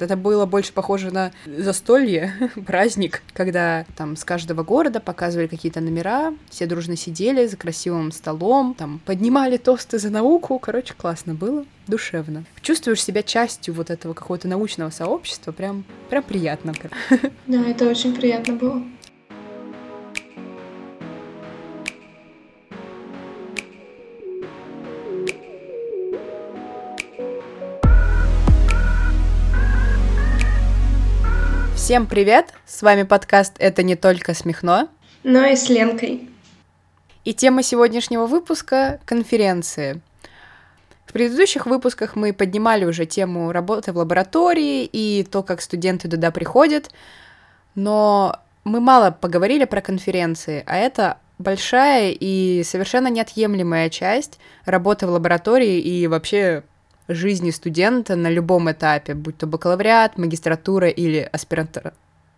Это было больше похоже на застолье, праздник, когда там с каждого города показывали какие-то номера, все дружно сидели за красивым столом, там поднимали тосты за науку. Короче, классно было, душевно. Чувствуешь себя частью вот этого какого-то научного сообщества, прям, прям приятно. Да, это очень приятно было. Всем привет! С вами подкаст «Это не только смехно», но и с Ленкой. И тема сегодняшнего выпуска — конференции. В предыдущих выпусках мы поднимали уже тему работы в лаборатории и то, как студенты туда приходят, но мы мало поговорили про конференции, а это большая и совершенно неотъемлемая часть работы в лаборатории и вообще жизни студента на любом этапе, будь то бакалавриат, магистратура или аспирантура.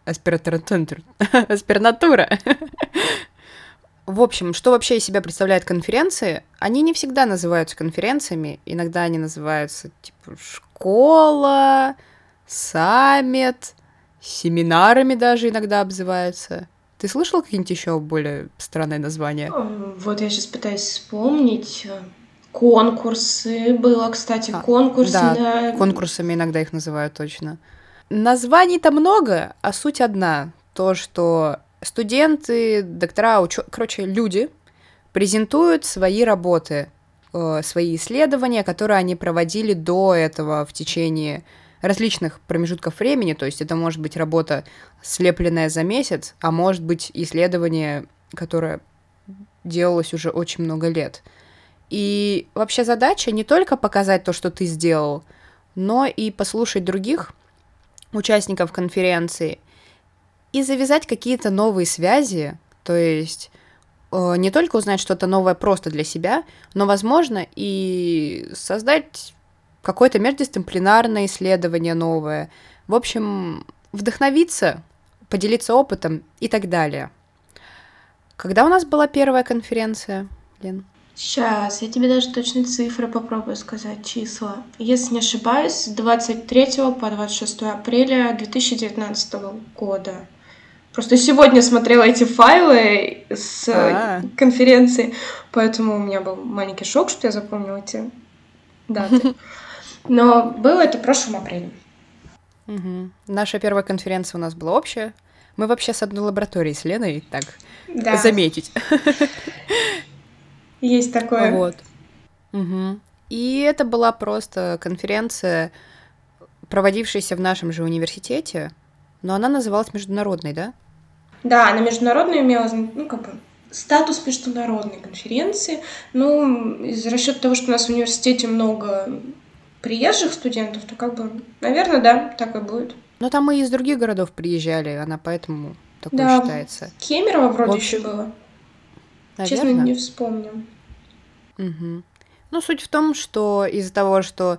Аспирантура. Аспирантура. В общем, что вообще из себя представляют конференции? Они не всегда называются конференциями, иногда они называются типа школа, саммит, семинарами даже иногда обзываются. Ты слышал какие-нибудь еще более странные названия? Вот я сейчас пытаюсь вспомнить. Конкурсы было, кстати, а, конкурсы. Да, на... конкурсами иногда их называют точно. Названий-то много, а суть одна. То, что студенты, доктора, уч... короче, люди презентуют свои работы, э, свои исследования, которые они проводили до этого в течение различных промежутков времени, то есть это может быть работа, слепленная за месяц, а может быть исследование, которое делалось уже очень много лет. И вообще задача не только показать то, что ты сделал, но и послушать других участников конференции и завязать какие-то новые связи, то есть э, не только узнать что-то новое просто для себя, но, возможно, и создать какое-то междисциплинарное исследование новое. В общем, вдохновиться, поделиться опытом и так далее. Когда у нас была первая конференция, Лен? Сейчас, я тебе даже точные цифры попробую сказать, числа. Если не ошибаюсь, с 23 по 26 апреля 2019 года. Просто сегодня смотрела эти файлы с А-а-а. конференции, поэтому у меня был маленький шок, что я запомнила эти даты. Но было это в прошлом апреле. Угу. Наша первая конференция у нас была общая. Мы вообще с одной лабораторией с Леной, так да. заметить. Есть такое. Вот. Угу. И это была просто конференция, проводившаяся в нашем же университете, но она называлась международной, да? Да, она международная имела, ну, как бы, статус международной конференции. Ну, из расчета того, что у нас в университете много приезжих студентов, то как бы, наверное, да, так и будет. Но там и из других городов приезжали, она поэтому такой да, считается. Кемерово вроде общем... еще было. Наверное. Честно, не вспомню. Угу. Ну, суть в том, что из-за того, что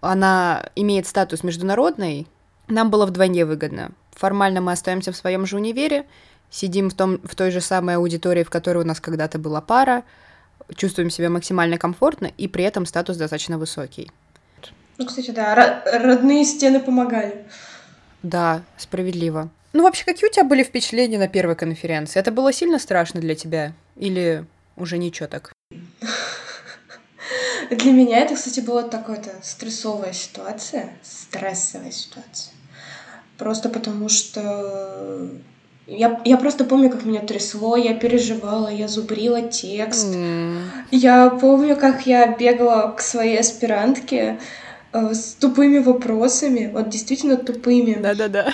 она имеет статус международный, нам было вдвойне выгодно. Формально мы остаемся в своем же универе, сидим в, том, в той же самой аудитории, в которой у нас когда-то была пара, чувствуем себя максимально комфортно, и при этом статус достаточно высокий. Ну, кстати, да, родные стены помогали. Да, справедливо. Ну, вообще, какие у тебя были впечатления на первой конференции? Это было сильно страшно для тебя? Или уже ничего так? Для меня это, кстати, была такая-то стрессовая ситуация, стрессовая ситуация. Просто потому что я, я просто помню, как меня трясло, я переживала, я зубрила текст. Mm. Я помню, как я бегала к своей аспирантке, Э, с тупыми вопросами, вот действительно тупыми. Да-да-да.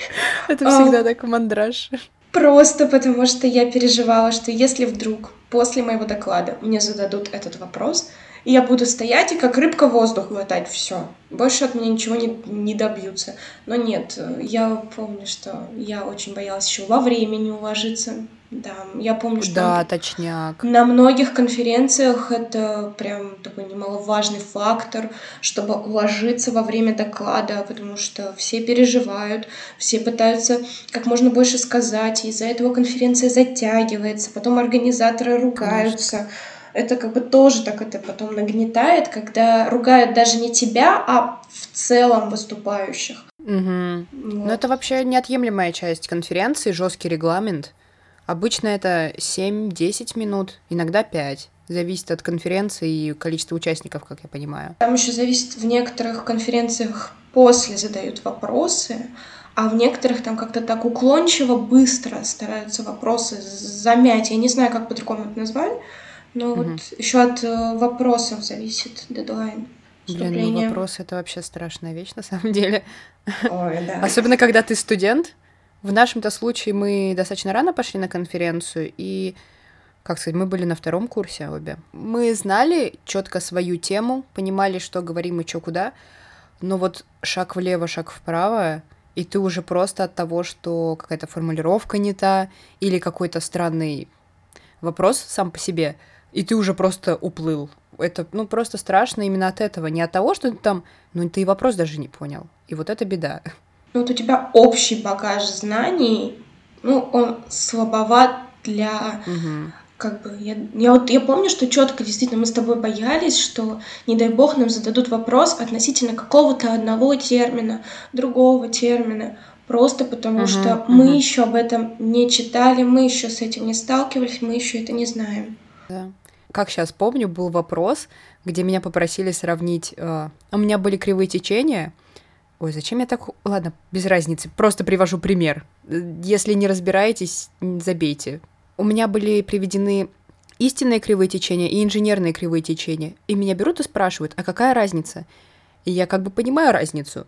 Это всегда а, так мандраж. Просто потому что я переживала, что если вдруг после моего доклада мне зададут этот вопрос, я буду стоять и как рыбка воздух глотать все. Больше от меня ничего не, не добьются. Но нет, я помню, что я очень боялась еще во времени уложиться. Да, я помню, что да, точняк. на многих конференциях это прям такой немаловажный фактор, чтобы уложиться во время доклада, потому что все переживают, все пытаются как можно больше сказать, из-за этого конференция затягивается, потом организаторы ругаются. Конечно это как бы тоже так это потом нагнетает, когда ругают даже не тебя, а в целом выступающих. Угу. Вот. Но это вообще неотъемлемая часть конференции, жесткий регламент. Обычно это 7-10 минут, иногда 5. Зависит от конференции и количества участников, как я понимаю. Там еще зависит в некоторых конференциях после задают вопросы, а в некоторых там как-то так уклончиво, быстро стараются вопросы замять. Я не знаю, как по-другому это назвать, но угу. вот еще от э, вопросов зависит дедлайн. Блин, ну вопрос это вообще страшная вещь на самом деле. Ой, да. Особенно когда ты студент. В нашем-то случае мы достаточно рано пошли на конференцию, и, как сказать, мы были на втором курсе обе. Мы знали четко свою тему, понимали, что говорим и что куда, но вот шаг влево, шаг вправо, и ты уже просто от того, что какая-то формулировка не та, или какой-то странный вопрос сам по себе, и ты уже просто уплыл. Это, ну, просто страшно именно от этого, не от того, что ты там, ну, ты и вопрос даже не понял. И вот это беда. Ну, вот у тебя общий багаж знаний, ну, он слабоват для угу как бы я, я вот я помню, что четко действительно мы с тобой боялись, что не дай бог нам зададут вопрос относительно какого-то одного термина, другого термина, просто потому uh-huh, что uh-huh. мы еще об этом не читали, мы еще с этим не сталкивались, мы еще это не знаем. Да. Как сейчас помню, был вопрос, где меня попросили сравнить. Э, у меня были кривые течения. Ой, зачем я так... Ладно, без разницы. Просто привожу пример. Если не разбираетесь, забейте у меня были приведены истинные кривые течения и инженерные кривые течения. И меня берут и спрашивают, а какая разница? И я как бы понимаю разницу,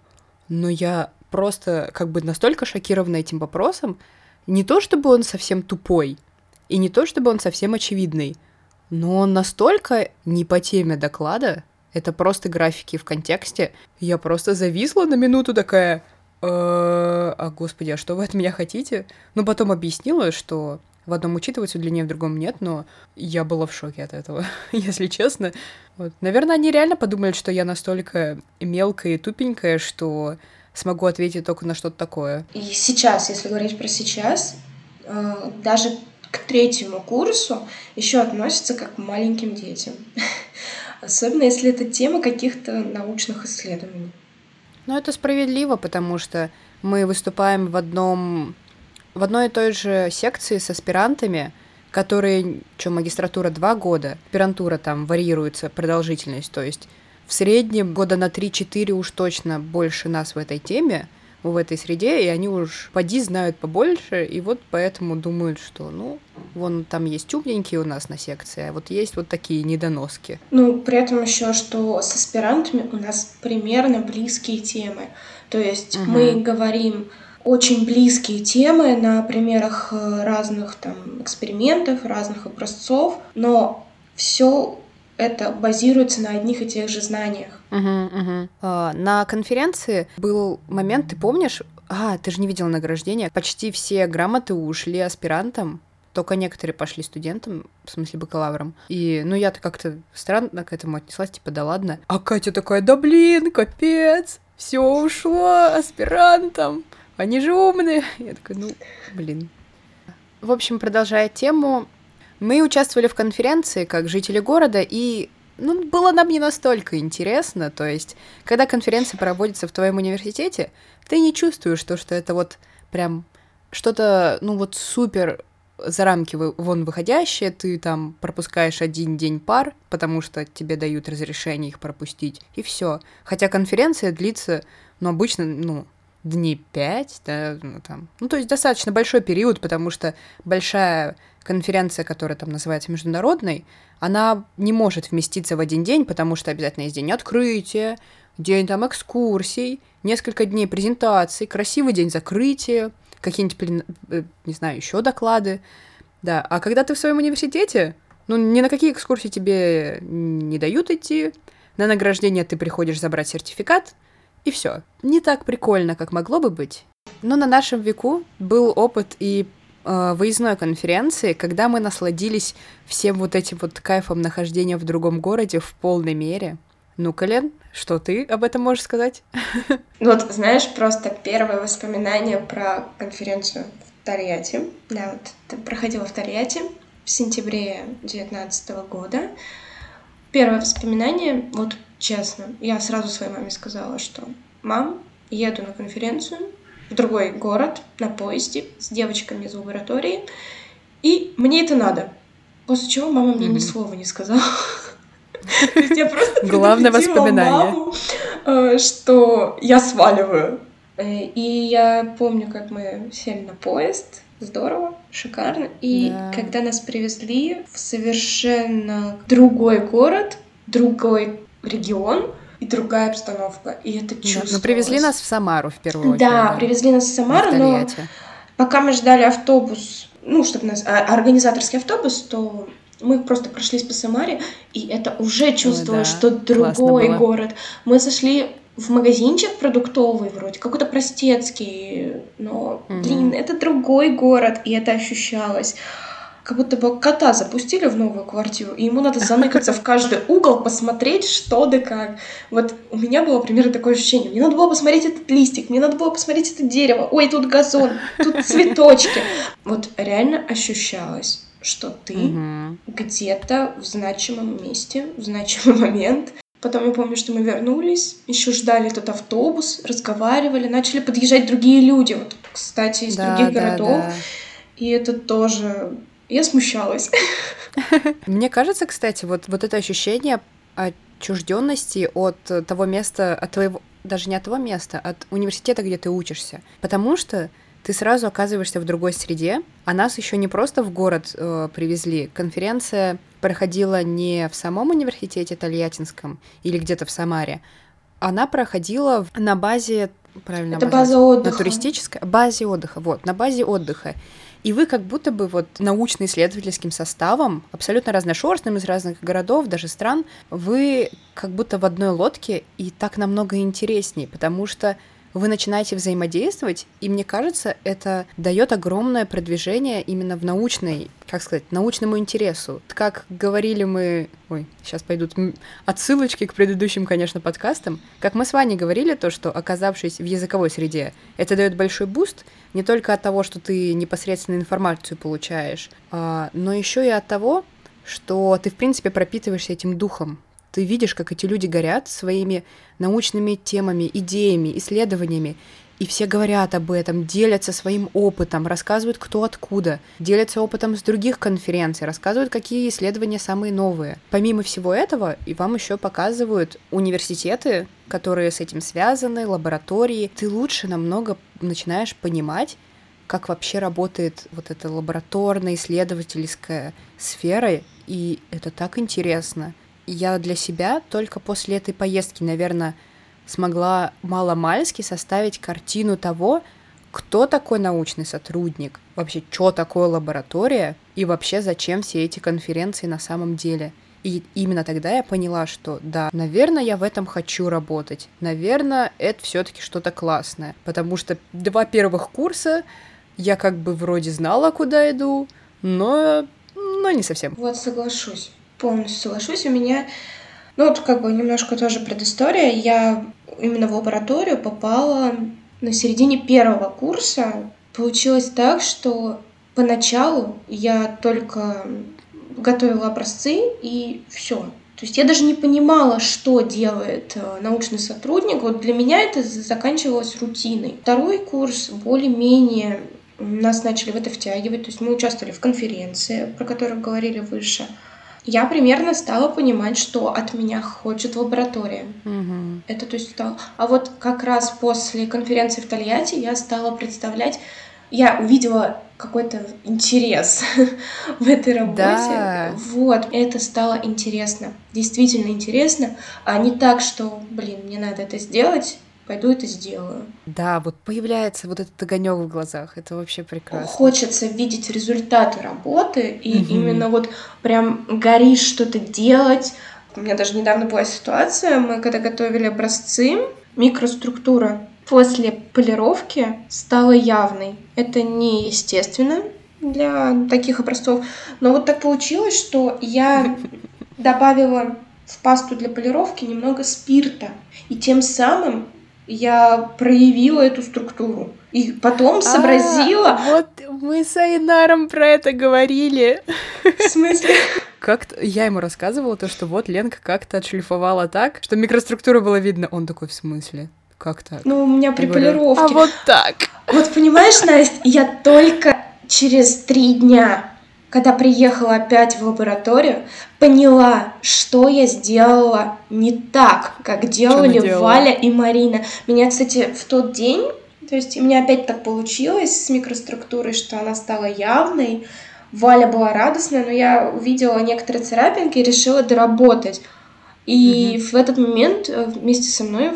но я просто как бы настолько шокирована этим вопросом, не то чтобы он совсем тупой, и не то чтобы он совсем очевидный, но он настолько не по теме доклада, это просто графики в контексте, я просто зависла на минуту такая, «Э, а господи, а что вы от меня хотите? Но потом объяснила, что в одном учитывается длиннее, в другом нет, но я была в шоке от этого, если честно. Вот. Наверное, они реально подумали, что я настолько мелкая и тупенькая, что смогу ответить только на что-то такое. И сейчас, если говорить про сейчас, э, даже к третьему курсу еще относятся как к маленьким детям. Особенно если это тема каких-то научных исследований. Ну, это справедливо, потому что мы выступаем в одном в одной и той же секции с аспирантами, которые, что, магистратура два года, аспирантура там варьируется, продолжительность, то есть в среднем года на 3-4 уж точно больше нас в этой теме, в этой среде, и они уж поди знают побольше, и вот поэтому думают, что, ну, вон там есть умненькие у нас на секции, а вот есть вот такие недоноски. Ну, при этом еще, что с аспирантами у нас примерно близкие темы. То есть угу. мы говорим очень близкие темы на примерах э, разных там экспериментов, разных образцов, но все это базируется на одних и тех же знаниях. Uh-huh, uh-huh. Uh, на конференции был момент, ты помнишь? А, ты же не видел награждения. Почти все грамоты ушли аспирантам, только некоторые пошли студентам, в смысле бакалаврам. И, ну, я-то как-то странно к этому отнеслась, типа, да ладно. А Катя такая, да блин, капец, все ушло аспирантам они же умные. Я такая, ну, блин. В общем, продолжая тему, мы участвовали в конференции как жители города, и ну, было нам не настолько интересно. То есть, когда конференция проводится в твоем университете, ты не чувствуешь то, что это вот прям что-то, ну вот супер за рамки вон выходящее, ты там пропускаешь один день пар, потому что тебе дают разрешение их пропустить, и все. Хотя конференция длится, ну, обычно, ну, дней пять, да, ну, там. Ну, то есть достаточно большой период, потому что большая конференция, которая там называется международной, она не может вместиться в один день, потому что обязательно есть день открытия, день там экскурсий, несколько дней презентаций, красивый день закрытия, какие-нибудь, э, не знаю, еще доклады. Да, а когда ты в своем университете, ну, ни на какие экскурсии тебе не дают идти, на награждение ты приходишь забрать сертификат, и все. Не так прикольно, как могло бы быть. Но на нашем веку был опыт и э, выездной конференции, когда мы насладились всем вот этим вот кайфом нахождения в другом городе в полной мере. Ну, Колен, что ты об этом можешь сказать? Вот, знаешь, просто первое воспоминание про конференцию в Тольятти. Да, вот проходила в Тольятти в сентябре 2019 года. Первое воспоминание, вот честно. Я сразу своей маме сказала, что «Мам, еду на конференцию в другой город на поезде с девочками из лаборатории, и мне это надо. После чего мама мне ни слова не сказала. Я просто Главное воспоминание. Э, что я сваливаю. Э, и я помню, как мы сели на поезд, здорово, шикарно. И да. когда нас привезли в совершенно другой город, другой регион и другая обстановка. И это чувствовалось. Да, но привезли нас в Самару в первую очередь. Да, да. привезли нас в Самару, но пока мы ждали автобус, ну, чтобы нас... А, организаторский автобус, то мы просто прошлись по Самаре, и это уже чувствовалось, да. что другой город. Мы зашли в магазинчик продуктовый вроде, какой-то простецкий, но, угу. блин, это другой город, и это ощущалось. Как будто бы кота запустили в новую квартиру, и ему надо заныкаться в каждый угол, посмотреть, что да как. Вот у меня было примерно такое ощущение. Мне надо было посмотреть этот листик, мне надо было посмотреть это дерево. Ой, тут газон, тут цветочки. Вот реально ощущалось что ты угу. где-то в значимом месте, в значимый момент. Потом я помню, что мы вернулись, еще ждали этот автобус, разговаривали, начали подъезжать другие люди, вот, кстати, из да, других да, городов. Да. И это тоже... Я смущалась. Мне кажется, кстати, вот, вот это ощущение отчужденности от того места, от твоего, даже не от того места, от университета, где ты учишься. Потому что ты сразу оказываешься в другой среде, а нас еще не просто в город э, привезли. Конференция проходила не в самом университете Тольяттинском или где-то в Самаре, она проходила на базе, правильно, Это база отдыха. На туристической базе отдыха, вот, на базе отдыха. И вы как будто бы вот научно-исследовательским составом, абсолютно разношерстным из разных городов, даже стран, вы как будто в одной лодке, и так намного интереснее, потому что вы начинаете взаимодействовать, и мне кажется, это дает огромное продвижение именно в научной, как сказать, научному интересу. Как говорили мы, ой, сейчас пойдут отсылочки к предыдущим, конечно, подкастам, как мы с Ваней говорили, то, что оказавшись в языковой среде, это дает большой буст не только от того, что ты непосредственно информацию получаешь, а, но еще и от того, что ты, в принципе, пропитываешься этим духом, ты видишь, как эти люди горят своими научными темами, идеями, исследованиями, и все говорят об этом, делятся своим опытом, рассказывают, кто откуда, делятся опытом с других конференций, рассказывают, какие исследования самые новые. Помимо всего этого, и вам еще показывают университеты, которые с этим связаны, лаборатории. Ты лучше намного начинаешь понимать, как вообще работает вот эта лабораторная исследовательская сфера, и это так интересно я для себя только после этой поездки, наверное, смогла маломальски составить картину того, кто такой научный сотрудник, вообще, что такое лаборатория и вообще зачем все эти конференции на самом деле. И именно тогда я поняла, что да, наверное, я в этом хочу работать. Наверное, это все-таки что-то классное. Потому что два первых курса я как бы вроде знала, куда иду, но, но не совсем. Вот соглашусь полностью соглашусь. У меня, ну вот как бы немножко тоже предыстория. Я именно в лабораторию попала на середине первого курса. Получилось так, что поначалу я только готовила образцы и все. То есть я даже не понимала, что делает э, научный сотрудник. Вот для меня это заканчивалось рутиной. Второй курс более-менее нас начали в это втягивать. То есть мы участвовали в конференции, про которую говорили выше я примерно стала понимать, что от меня хочет лаборатория. Угу. Это то есть стало. А вот как раз после конференции в Тольятти я стала представлять, я увидела какой-то интерес в этой работе. Да. Вот, это стало интересно, действительно интересно, а не так, что, блин, мне надо это сделать, пойду это сделаю. Да, вот появляется вот этот огонек в глазах, это вообще прекрасно. Хочется видеть результаты работы, и угу. именно вот прям горишь что-то делать. У меня даже недавно была ситуация, мы когда готовили образцы, микроструктура после полировки стала явной. Это неестественно для таких образцов, но вот так получилось, что я добавила в пасту для полировки немного спирта, и тем самым я проявила эту структуру. И потом а, сообразила... А, вот мы с Айнаром про это говорили. В смысле? Как-то я ему рассказывала то, что вот Ленка как-то отшлифовала так, что микроструктура была видно. Он такой, в смысле? Как так? Ну, у меня при полировке. А вот так. Вот понимаешь, Настя, я только через три дня, когда приехала опять в лабораторию, поняла, что я сделала не так, как делали? Валя и Марина. Меня, кстати, в тот день, то есть у меня опять так получилось с микроструктурой, что она стала явной. Валя была радостная, но я увидела некоторые царапинки и решила доработать. И в этот момент э, вместе со мной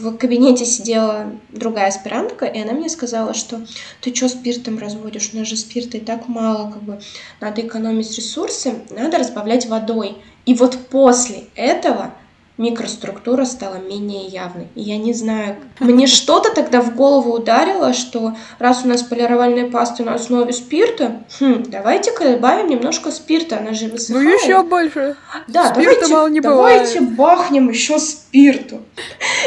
в, кабинете сидела другая аспирантка, и она мне сказала, что ты что спиртом разводишь? У нас же спирта и так мало, как бы надо экономить ресурсы, надо разбавлять водой. И вот после этого микроструктура стала менее явной. И я не знаю, мне что-то тогда в голову ударило, что раз у нас полировальная паста на основе спирта, хм, давайте-ка добавим немножко спирта, она же Ну высыхает. еще больше. Да, Спирта давайте, мало не давайте бывает. бахнем еще спирту.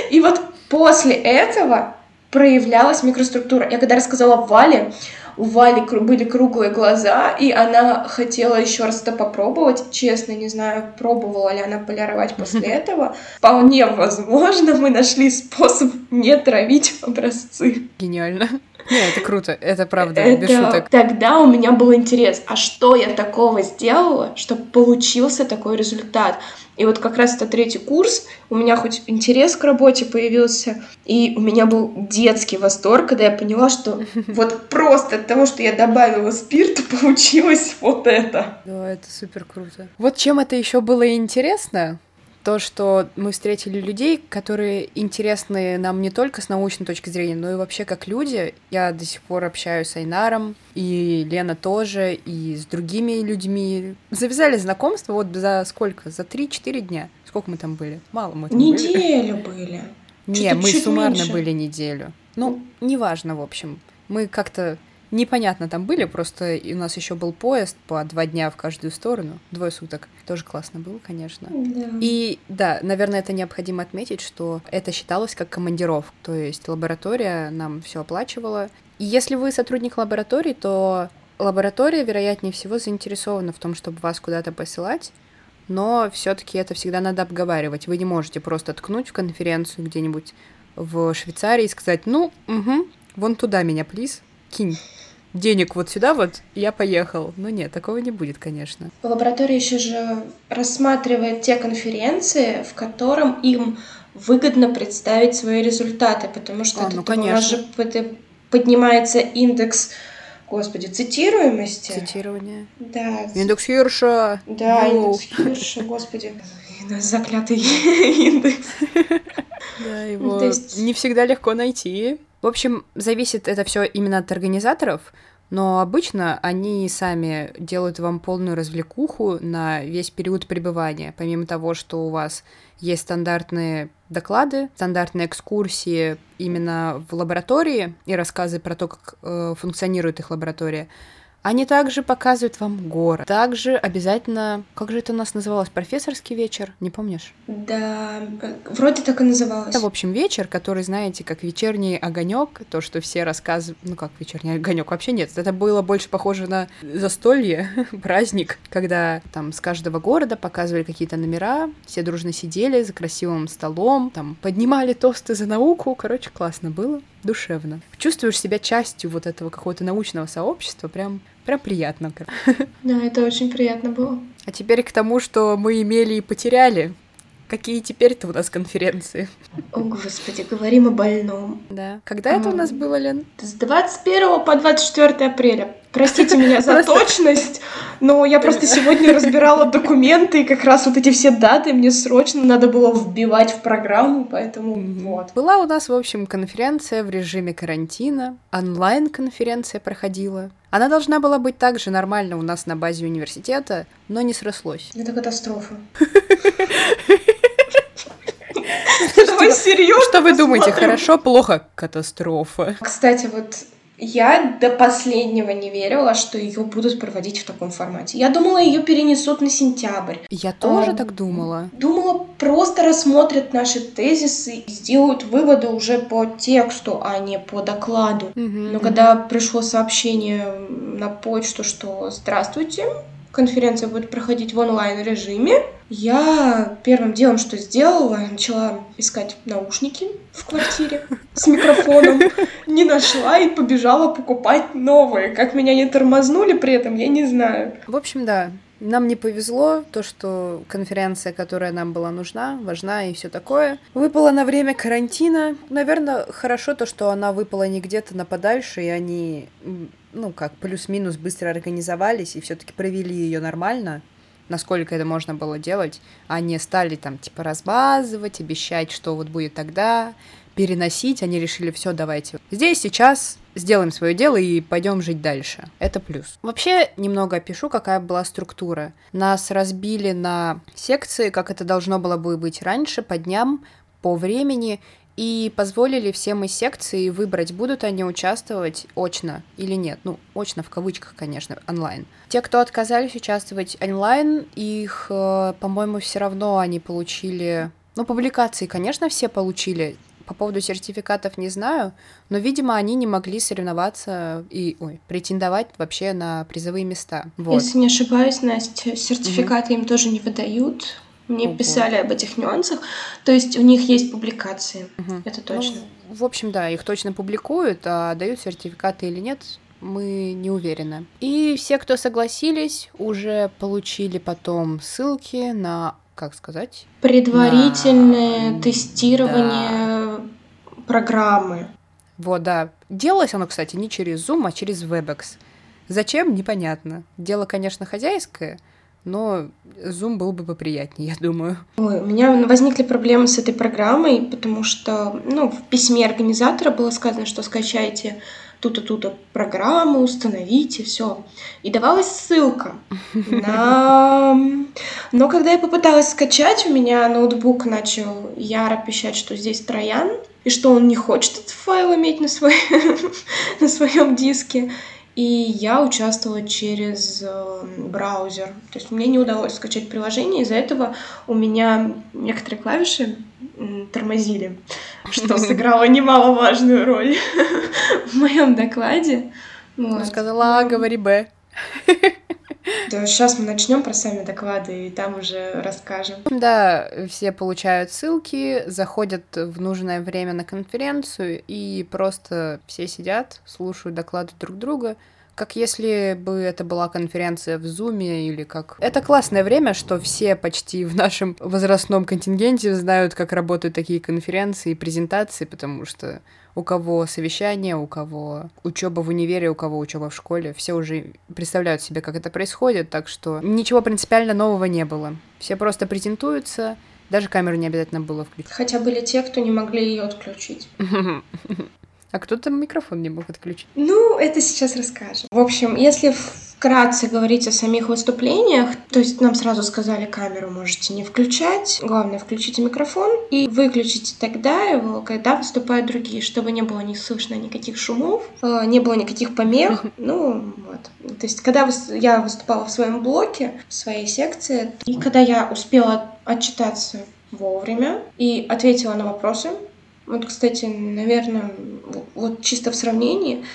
И вот после этого проявлялась микроструктура. Я когда рассказала Вале, у Вали были круглые глаза, и она хотела еще раз это попробовать. Честно, не знаю, пробовала ли она полировать после этого. Вполне возможно, мы нашли способ не травить образцы. Гениально. Не, это круто, это правда, без Это- шуток. Тогда у меня был интерес, а что я такого сделала, чтобы получился такой результат? И вот как раз это третий курс, у меня хоть интерес к работе появился, и у меня был детский восторг, когда я поняла, что вот просто от того, что я добавила спирта, получилось вот это. Да, это супер круто. Вот чем это еще было интересно, то, что мы встретили людей, которые интересны нам не только с научной точки зрения, но и вообще как люди. Я до сих пор общаюсь с Айнаром, и Лена тоже, и с другими людьми. Завязали знакомство вот за сколько? За 3-4 дня. Сколько мы там были? Мало мы там были. Неделю были. Не, Что-то мы суммарно меньше. были неделю. Ну, неважно, в общем. Мы как-то непонятно там были, просто у нас еще был поезд по два дня в каждую сторону, двое суток. Тоже классно было, конечно. Да. И да, наверное, это необходимо отметить, что это считалось как командировка, то есть лаборатория нам все оплачивала. И если вы сотрудник лаборатории, то лаборатория, вероятнее всего, заинтересована в том, чтобы вас куда-то посылать, но все-таки это всегда надо обговаривать. Вы не можете просто ткнуть в конференцию где-нибудь в Швейцарии и сказать, ну, угу, вон туда меня, плиз, кинь денег вот сюда вот, я поехал. Но нет, такого не будет, конечно. Лаборатория еще же рассматривает те конференции, в котором им выгодно представить свои результаты, потому что А, ну, у нас же под- поднимается индекс, господи, цитируемости. Цитирование. Да, Индекс Хирша. да, Йоу. индекс Хирша, господи. Заклятый индекс. Да, его не всегда легко найти. В общем, зависит это все именно от организаторов, но обычно они сами делают вам полную развлекуху на весь период пребывания. Помимо того, что у вас есть стандартные доклады, стандартные экскурсии именно в лаборатории и рассказы про то, как э, функционирует их лаборатория, они также показывают вам город. Также обязательно, как же это у нас называлось, профессорский вечер, не помнишь? Да, вроде так и называлось. Это, в общем, вечер, который, знаете, как вечерний огонек, то, что все рассказывают, ну как вечерний огонек, вообще нет, это было больше похоже на застолье, праздник, когда там с каждого города показывали какие-то номера, все дружно сидели за красивым столом, там поднимали тосты за науку, короче, классно было, душевно. Чувствуешь себя частью вот этого какого-то научного сообщества, прям, прям приятно. Да, это очень приятно было. А теперь к тому, что мы имели и потеряли. Какие теперь-то у нас конференции? О, господи, говорим о больном. Да. Когда это у нас было, Лен? С 21 по 24 апреля. Простите меня за Просто- точность, но я просто сегодня разбирала документы, и как раз вот эти все даты мне срочно надо было вбивать в программу, поэтому вот. Была у нас, в общем, конференция в режиме карантина. Онлайн-конференция проходила. Она должна была быть также нормально у нас на базе университета, но не срослось. Это катастрофа. Что вы думаете, хорошо, плохо? Катастрофа. Кстати, вот я до последнего не верила, что ее будут проводить в таком формате. Я думала, ее перенесут на сентябрь. Я тоже А, так думала. Думала, просто рассмотрят наши тезисы и сделают выводы уже по тексту, а не по докладу. Мгм, Но мгм. когда пришло сообщение на почту, что «Здравствуйте, конференция будет проходить в онлайн-режиме, я первым делом, что сделала, начала искать наушники в квартире с микрофоном. Не нашла и побежала покупать новые. Как меня не тормознули при этом, я не знаю. В общем, да, нам не повезло, то, что конференция, которая нам была нужна, важна и все такое, выпала на время карантина. Наверное, хорошо то, что она выпала не где-то на подальше, и они, ну, как плюс-минус быстро организовались и все-таки провели ее нормально насколько это можно было делать, не стали там типа разбазывать, обещать, что вот будет тогда, переносить, они решили, все, давайте здесь, сейчас сделаем свое дело и пойдем жить дальше. Это плюс. Вообще, немного опишу, какая была структура. Нас разбили на секции, как это должно было бы быть раньше, по дням, по времени, и позволили всем из секции выбрать, будут они участвовать очно или нет. Ну, очно в кавычках, конечно, онлайн. Те, кто отказались участвовать онлайн, их, э, по-моему, все равно они получили... Ну, публикации, конечно, все получили. По поводу сертификатов не знаю, но, видимо, они не могли соревноваться и ой, претендовать вообще на призовые места. Вот. Если не ошибаюсь, Настя, сертификаты угу. им тоже не выдают. Мне Ого. писали об этих нюансах. То есть у них есть публикации. Угу. Это ну, точно. Ну, в общем, да, их точно публикуют, а дают сертификаты или нет, мы не уверены. И все, кто согласились, уже получили потом ссылки на как сказать? Предварительное на... тестирование да. программы. Вот, да. Делалось оно, кстати, не через Zoom, а через WebEx. Зачем? Непонятно. Дело, конечно, хозяйское, но Zoom был бы поприятнее, я думаю. Ой, у меня возникли проблемы с этой программой, потому что ну, в письме организатора было сказано, что скачайте ту-то, ту-то программу, установите, все. И давалась ссылка на... Но когда я попыталась скачать, у меня ноутбук начал яро пищать, что здесь троян, и что он не хочет этот файл иметь на, свой... на своем диске. И я участвовала через э, браузер. То есть мне не удалось скачать приложение, из-за этого у меня некоторые клавиши тормозили, что сыграло немаловажную роль в моем докладе. Вот. Сказала А, говори Б. Да, сейчас мы начнем про сами доклады, и там уже расскажем. Да, все получают ссылки, заходят в нужное время на конференцию, и просто все сидят, слушают доклады друг друга, как если бы это была конференция в Зуме или как... Это классное время, что все почти в нашем возрастном контингенте знают, как работают такие конференции и презентации, потому что у кого совещание, у кого учеба в универе, у кого учеба в школе, все уже представляют себе, как это происходит, так что ничего принципиально нового не было. Все просто презентуются, даже камеру не обязательно было включить. Хотя были те, кто не могли ее отключить. А кто-то микрофон не мог отключить. Ну, это сейчас расскажем. В общем, если вкратце говорить о самих выступлениях, то есть нам сразу сказали, камеру можете не включать, главное, включите микрофон и выключите тогда его, когда выступают другие, чтобы не было не слышно никаких шумов, э, не было никаких помех. Ну, вот. То есть, когда я выступала в своем блоке, в своей секции, и когда я успела отчитаться вовремя и ответила на вопросы, вот, кстати, наверное, вот чисто в сравнении,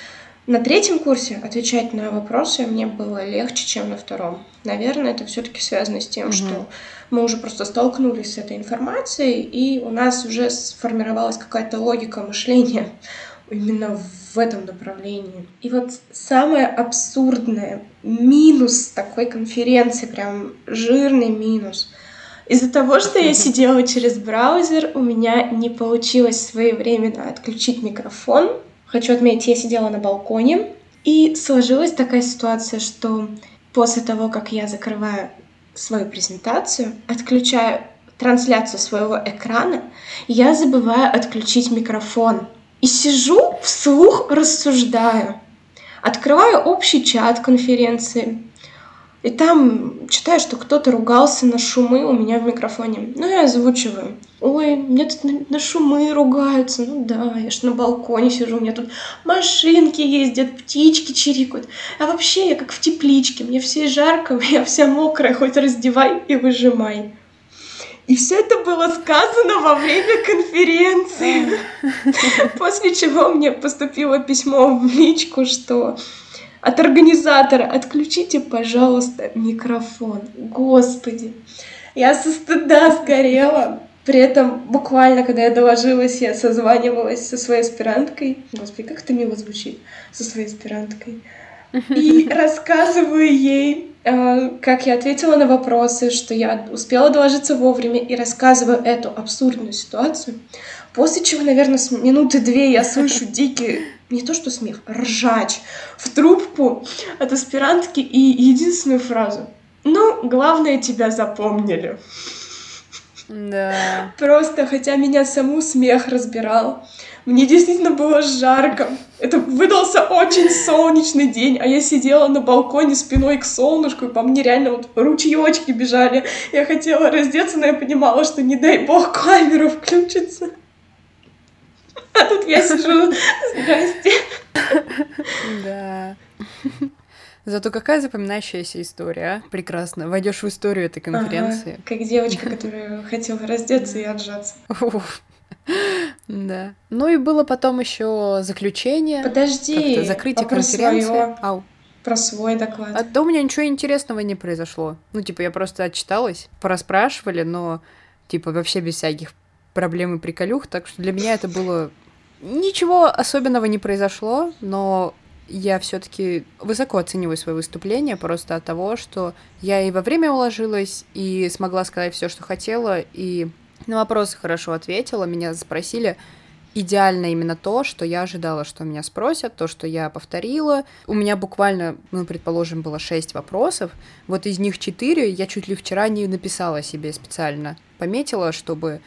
на третьем курсе отвечать на вопросы мне было легче, чем на втором. Наверное, это все-таки связано с тем, угу. что мы уже просто столкнулись с этой информацией, и у нас уже сформировалась какая-то логика мышления именно в этом направлении. И вот самое абсурдное минус такой конференции, прям жирный минус — из-за того, что я сидела через браузер, у меня не получилось своевременно отключить микрофон. Хочу отметить, я сидела на балконе, и сложилась такая ситуация, что после того, как я закрываю свою презентацию, отключаю трансляцию своего экрана, я забываю отключить микрофон. И сижу, вслух рассуждаю. Открываю общий чат конференции, и там читаю, что кто-то ругался на шумы у меня в микрофоне. Ну, я озвучиваю. Ой, мне тут на, на шумы ругаются. Ну да, я ж на балконе сижу, у меня тут машинки ездят, птички чирикают. А вообще я как в тепличке, мне все жарко, я вся мокрая, хоть раздевай и выжимай. И все это было сказано во время конференции. После чего мне поступило письмо в личку, что от организатора, отключите, пожалуйста, микрофон. Господи, я со стыда сгорела. При этом буквально, когда я доложилась, я созванивалась со своей аспиранткой. Господи, как это мило звучит, со своей аспиранткой. И рассказываю ей, э, как я ответила на вопросы, что я успела доложиться вовремя, и рассказываю эту абсурдную ситуацию. После чего, наверное, с минуты две я слышу дикий, не то что смех, ржач в трубку от аспирантки и единственную фразу. Ну, главное, тебя запомнили. Да. Просто, хотя меня саму смех разбирал. Мне действительно было жарко. Это выдался очень солнечный день, а я сидела на балконе спиной к солнышку, и по мне реально вот ручеечки бежали. Я хотела раздеться, но я понимала, что не дай бог камера включится. А тут я сижу, здрасте. Да. Зато какая запоминающаяся история, а? Прекрасно. Войдешь в историю этой конференции. Ага, как девочка, которая хотела раздеться и отжаться. Да. Ну и было потом еще заключение. Подожди. Закрытие конференции. Своё... Ау. Про свой доклад. А то у меня ничего интересного не произошло. Ну, типа, я просто отчиталась, пораспрашивали, но, типа, вообще без всяких проблем и приколюх. Так что для меня это было... Ничего особенного не произошло, но я все-таки высоко оцениваю свое выступление просто от того, что я и во время уложилась, и смогла сказать все, что хотела, и на вопросы хорошо ответила. Меня спросили идеально именно то, что я ожидала, что меня спросят, то, что я повторила. У меня буквально, ну, предположим, было шесть вопросов. Вот из них четыре я чуть ли вчера не написала себе специально. Пометила, чтобы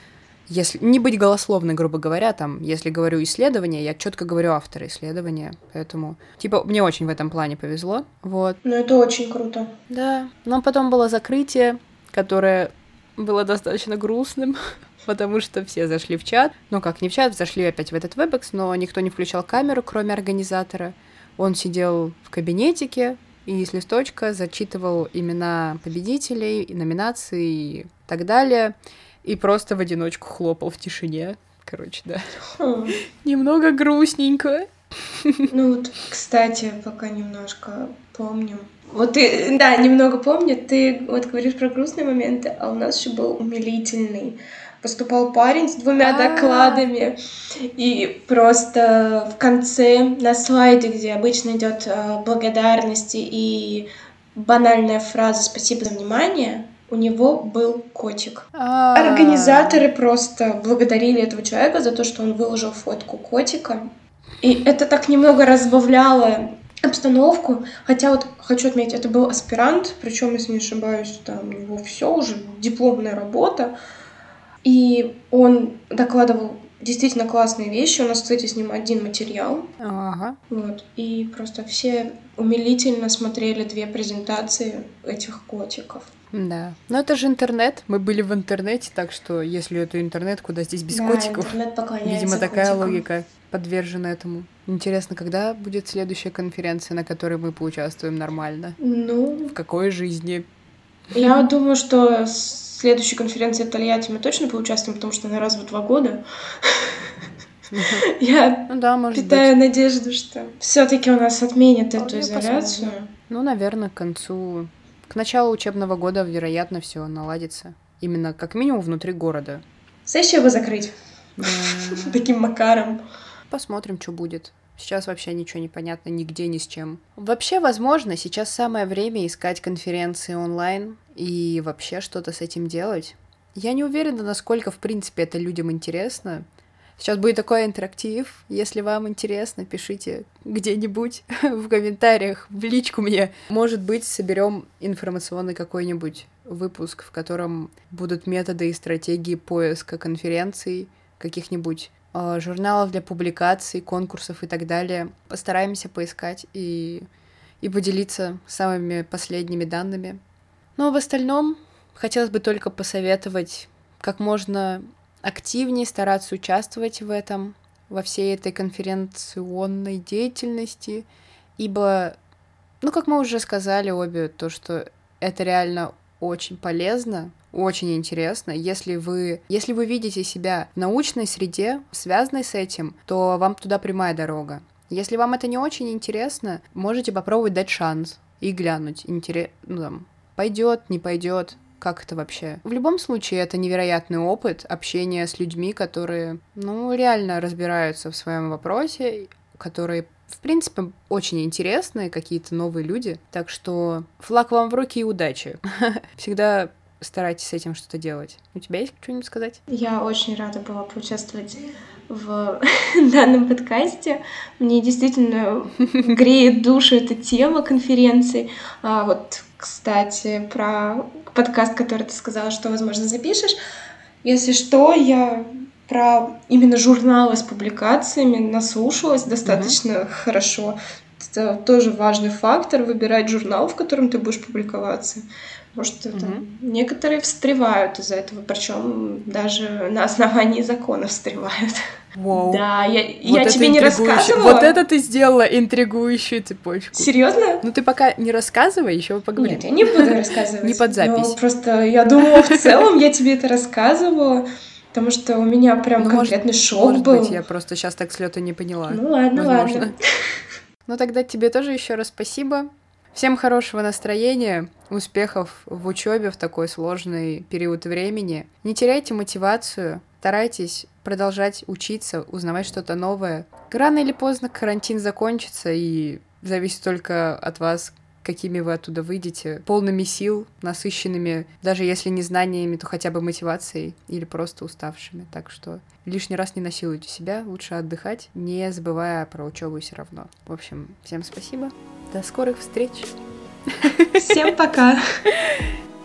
если не быть голословной, грубо говоря, там, если говорю исследование, я четко говорю автора исследования, поэтому, типа, мне очень в этом плане повезло, вот. Ну, это очень круто. Да, но потом было закрытие, которое было достаточно грустным, потому что все зашли в чат, ну, как не в чат, зашли опять в этот WebEx, но никто не включал камеру, кроме организатора. Он сидел в кабинетике, и с листочка зачитывал имена победителей, и номинации и так далее и просто в одиночку хлопал в тишине. Короче, да. Хм. Немного грустненько. Ну вот, кстати, пока немножко помню. Вот ты, да, немного помню, ты вот говоришь про грустные моменты, а у нас еще был умилительный. Поступал парень с двумя А-а-а. докладами, и просто в конце на слайде, где обычно идет э, благодарность и банальная фраза «Спасибо за внимание», у него был котик. А. Организаторы просто благодарили этого человека за то, что он выложил фотку котика. И это так немного разбавляло обстановку. Хотя вот хочу отметить, это был аспирант, причем, если не ошибаюсь, там у него все уже дипломная работа. И он докладывал действительно классные вещи. У нас, кстати, с ним один материал. Ага. Вот. И просто все умилительно смотрели две презентации этих котиков. Да. Но это же интернет. Мы были в интернете, так что если это интернет, куда здесь без да, котиков? Интернет Видимо, такая котиком. логика подвержена этому. Интересно, когда будет следующая конференция, на которой мы поучаствуем нормально? Ну. В какой жизни? Я думаю, что следующей конференции в Тольятти мы точно поучаствуем, потому что она раз в два года. Я ну, да, может питаю быть. надежду, что все-таки у нас отменят эту изоляцию. Ну, наверное, к концу к началу учебного года, вероятно, все наладится. Именно как минимум внутри города. Сессию бы закрыть. Да. Таким макаром. Посмотрим, что будет. Сейчас вообще ничего не понятно нигде, ни с чем. Вообще, возможно, сейчас самое время искать конференции онлайн и вообще что-то с этим делать. Я не уверена, насколько, в принципе, это людям интересно. Сейчас будет такой интерактив. Если вам интересно, пишите где-нибудь в комментариях, в личку мне. Может быть, соберем информационный какой-нибудь выпуск, в котором будут методы и стратегии поиска конференций, каких-нибудь журналов для публикаций, конкурсов и так далее. Постараемся поискать и, и поделиться самыми последними данными. Ну а в остальном хотелось бы только посоветовать как можно активнее стараться участвовать в этом, во всей этой конференционной деятельности, ибо, ну, как мы уже сказали обе, то, что это реально очень полезно, очень интересно. Если вы, если вы видите себя в научной среде, связанной с этим, то вам туда прямая дорога. Если вам это не очень интересно, можете попробовать дать шанс и глянуть, интерес, ну пойдет, не пойдет, как это вообще? В любом случае, это невероятный опыт общения с людьми, которые, ну, реально разбираются в своем вопросе, которые в принципе, очень интересные какие-то новые люди. Так что флаг вам в руки и удачи. Всегда старайтесь с этим что-то делать. У тебя есть что-нибудь сказать? Я очень рада была поучаствовать в данном подкасте. Мне действительно греет душу эта тема конференции. А вот, кстати, про подкаст, который ты сказала, что, возможно, запишешь. Если что, я про именно журналы с публикациями наслушалась достаточно mm-hmm. хорошо. Это тоже важный фактор выбирать журнал, в котором ты будешь публиковаться. Потому что mm-hmm. там, некоторые встревают из-за этого, причем даже на основании закона встревают. Wow. Да, я, вот я тебе не рассказывала. Вот это ты сделала интригующую цепочку. Серьезно? Ну ты пока не рассказывай, еще поговорим. Нет, я не буду рассказывать. Не под запись. Но просто я думала, в целом я тебе это рассказывала. Потому что у меня прям ну, конкретный может, шок может был. Быть, я просто сейчас так с лета не поняла. Ну ладно, Возможно. ладно. Ну тогда тебе тоже еще раз спасибо. Всем хорошего настроения, успехов в учебе в такой сложный период времени. Не теряйте мотивацию, старайтесь продолжать учиться, узнавать что-то новое. Рано или поздно карантин закончится, и зависит только от вас, какими вы оттуда выйдете, полными сил, насыщенными, даже если не знаниями, то хотя бы мотивацией или просто уставшими. Так что лишний раз не насилуйте себя, лучше отдыхать, не забывая про учебу все равно. В общем, всем спасибо. До скорых встреч. Всем пока.